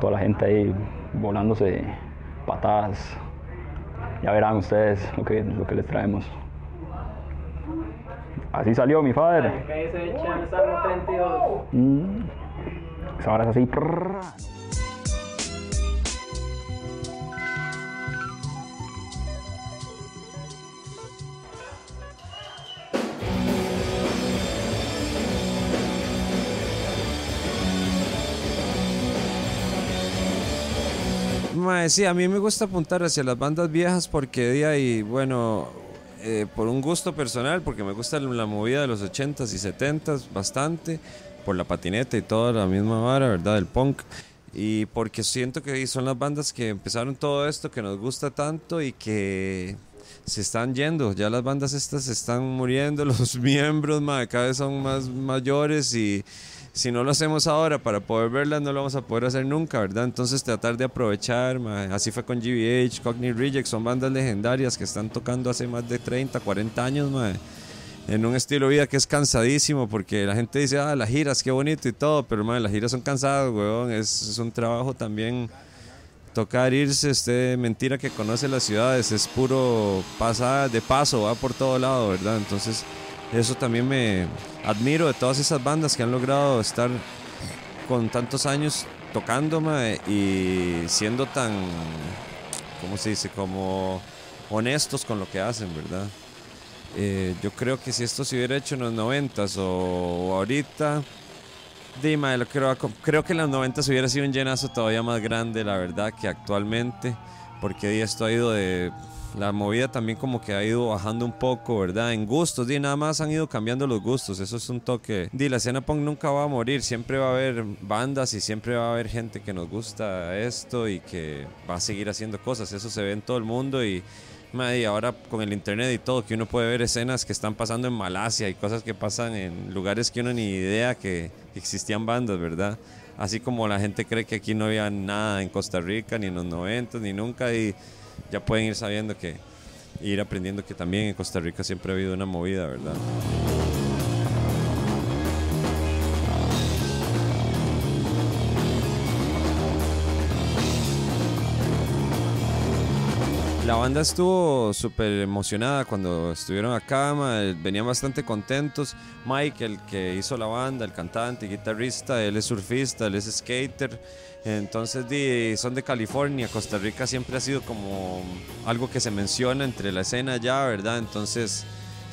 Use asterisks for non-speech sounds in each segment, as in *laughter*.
toda la gente ahí volándose patadas. Ya verán ustedes lo que, lo que les traemos. Así salió mi padre. Mm. Ahora es así. Sí, a mí me gusta apuntar hacia las bandas viejas porque día ahí, bueno, eh, por un gusto personal, porque me gusta la movida de los 80s y 70s bastante, por la patineta y toda la misma vara, ¿verdad? El punk. Y porque siento que son las bandas que empezaron todo esto, que nos gusta tanto y que se están yendo. Ya las bandas estas se están muriendo, *laughs* los miembros cada vez son más mayores y si no lo hacemos ahora para poder verlas, no lo vamos a poder hacer nunca, ¿verdad? Entonces tratar de aprovechar, así fue con GBH, Cockney Reject, son bandas legendarias que están tocando hace más de 30, 40 años, en un estilo de vida que es cansadísimo, porque la gente dice, ah, las giras, qué bonito y todo, pero las giras son cansadas, weón, es, un trabajo también tocar irse, usted mentira que conoce las ciudades, es puro pasar de paso, va por todo lado, ¿verdad? Entonces eso también me admiro de todas esas bandas que han logrado estar con tantos años tocando y siendo tan, ¿cómo se dice? Como honestos con lo que hacen, ¿verdad? Eh, yo creo que si esto se hubiera hecho en los noventas o, ahorita, Dima, creo, creo que en los noventas hubiera sido un llenazo todavía más grande, la verdad, que actualmente, porque esto ha ido de la movida también como que ha ido bajando un poco, ¿verdad? En gustos, y nada más han ido cambiando los gustos, eso es un toque. Di, la escena punk nunca va a morir, siempre va a haber bandas y siempre va a haber gente que nos gusta esto y que va a seguir haciendo cosas, eso se ve en todo el mundo y, y ahora con el internet y todo, que uno puede ver escenas que están pasando en Malasia y cosas que pasan en lugares que uno ni idea que existían bandas, ¿verdad? Así como la gente cree que aquí no había nada en Costa Rica, ni en los 90, ni nunca, y ya pueden ir sabiendo que, ir aprendiendo que también en Costa Rica siempre ha habido una movida, ¿verdad? La banda estuvo súper emocionada cuando estuvieron acá, venían bastante contentos. Mike, el que hizo la banda, el cantante, guitarrista, él es surfista, él es skater. Entonces son de California, Costa Rica siempre ha sido como algo que se menciona entre la escena ya, ¿verdad? Entonces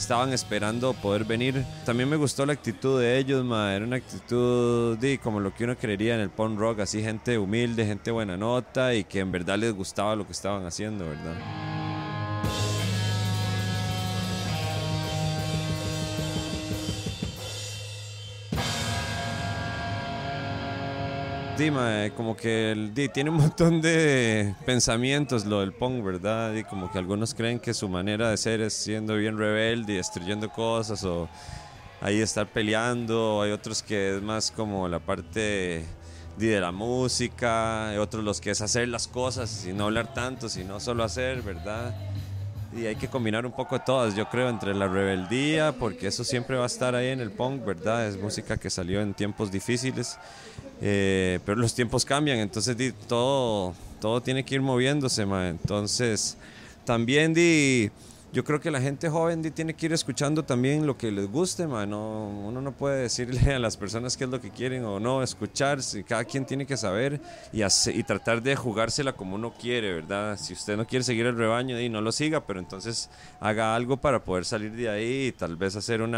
estaban esperando poder venir. También me gustó la actitud de ellos, era una actitud de como lo que uno creería en el punk rock, así gente humilde, gente buena nota y que en verdad les gustaba lo que estaban haciendo, ¿verdad? Como que tiene un montón de pensamientos lo del punk, ¿verdad? Y como que algunos creen que su manera de ser es siendo bien rebelde y destruyendo cosas o ahí estar peleando. Hay otros que es más como la parte de la música, otros los que es hacer las cosas y no hablar tanto, sino solo hacer, ¿verdad? Y hay que combinar un poco todas, yo creo, entre la rebeldía, porque eso siempre va a estar ahí en el punk, ¿verdad? Es música que salió en tiempos difíciles, eh, pero los tiempos cambian, entonces todo, todo tiene que ir moviéndose, ma. Entonces, también di yo creo que la gente joven tiene que ir escuchando también lo que les guste, mano. Uno no puede decirle a las personas qué es lo que quieren o no, escuchar, cada quien tiene que saber y, y tratar de jugársela como uno quiere, ¿verdad? Si usted no quiere seguir el rebaño, y no lo siga, pero entonces haga algo para poder salir de ahí y tal vez hacer un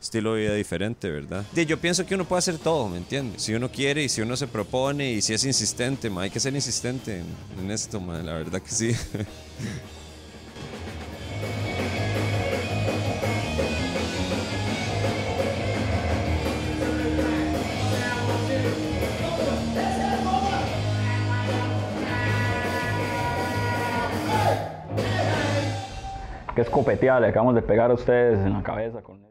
estilo de vida diferente, ¿verdad? yo pienso que uno puede hacer todo, ¿me entiende? Si uno quiere y si uno se propone y si es insistente, hay que ser insistente en, esto, la verdad que sí. *laughs* que escopeteada le acabamos de pegar a ustedes en la cabeza con